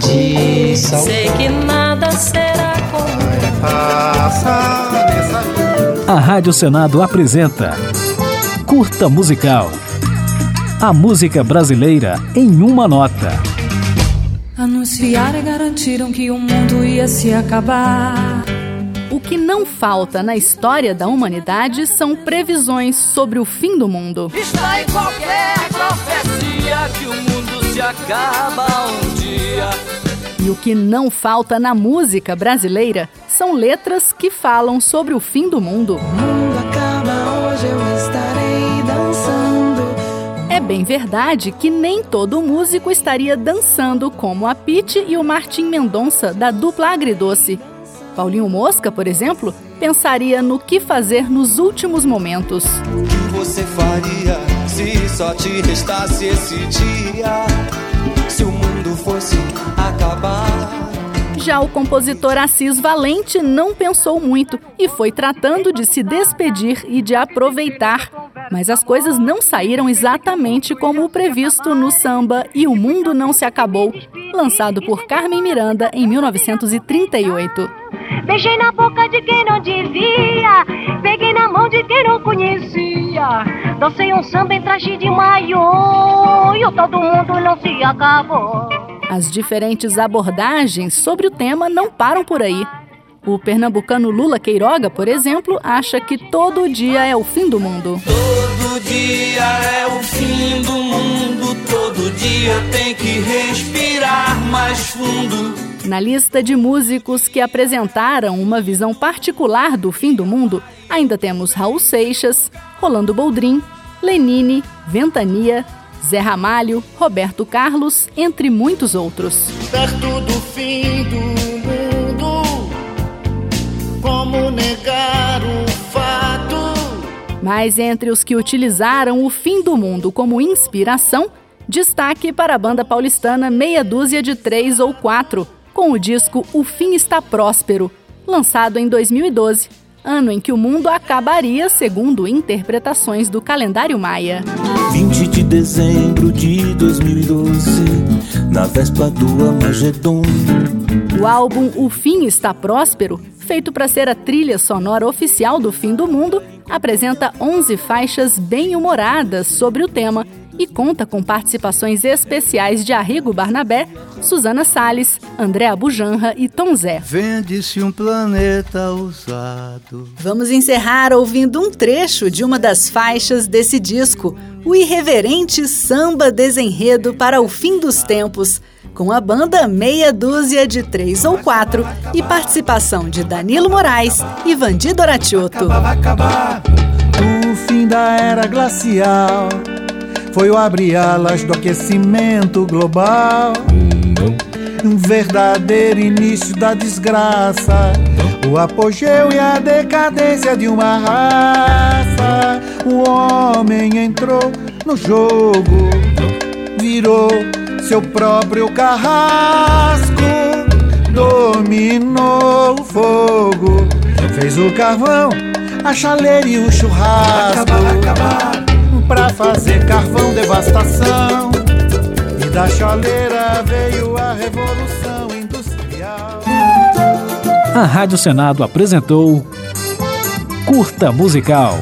de saudade. Sei que nada será como A Rádio Senado apresenta Curta Musical. A música brasileira em uma nota. Anunciaram e garantiram que o mundo ia se acabar. O que não falta na história da humanidade são previsões sobre o fim do mundo. Está em qualquer profecia que o acaba um dia. E o que não falta na música brasileira são letras que falam sobre o fim do mundo. O mundo acaba hoje, eu estarei dançando. É bem verdade que nem todo músico estaria dançando como a Pete e o Martim Mendonça da dupla Agridoce. Paulinho Mosca, por exemplo, pensaria no que fazer nos últimos momentos. O que você faria se só te restasse esse dia? Se o mundo fosse acabar. Já o compositor Assis Valente não pensou muito e foi tratando de se despedir e de aproveitar. Mas as coisas não saíram exatamente como o previsto no samba E o Mundo Não Se Acabou, lançado por Carmen Miranda em 1938. Beijei na boca de quem não devia, de quem não conhecia. Dancei um samba em traje de maiô e o todo mundo não se acabou. As diferentes abordagens sobre o tema não param por aí. O pernambucano Lula Queiroga, por exemplo, acha que todo dia é o fim do mundo. Todo dia é o fim do mundo. Todo dia tem que respirar mais fundo. Na lista de músicos que apresentaram uma visão particular do fim do mundo, ainda temos Raul Seixas, Rolando Boldrin, Lenine, Ventania, Zé Ramalho, Roberto Carlos, entre muitos outros. Perto do fim do mundo, como negar o fato? Mas entre os que utilizaram o fim do mundo como inspiração, destaque para a banda paulistana Meia Dúzia de Três ou Quatro, com o disco O Fim Está Próspero, lançado em 2012, ano em que o mundo acabaria segundo interpretações do calendário maia. 20 de dezembro de 2012, na véspera do Amagedon. O álbum O Fim Está Próspero, feito para ser a trilha sonora oficial do fim do mundo, apresenta 11 faixas bem-humoradas sobre o tema e conta com participações especiais de Arrigo Barnabé, Suzana Salles, André Abujanra e Tom Zé. Vende-se um planeta usado. Vamos encerrar ouvindo um trecho de uma das faixas desse disco, o irreverente samba desenredo para o fim dos tempos, com a banda Meia Dúzia de Três ou Quatro e participação de Danilo Moraes e Vandi Doratiotto. O fim da era glacial foi o abrir alas do aquecimento global. Um verdadeiro início da desgraça, o apogeu e a decadência de uma raça. O homem entrou no jogo, virou seu próprio carrasco, dominou o fogo, fez o carvão, a chaleira e o churrasco. Acabar, acabar pra fazer carvão devastação. E da chaleira veio a revolução industrial. A Rádio Senado apresentou Curta Musical.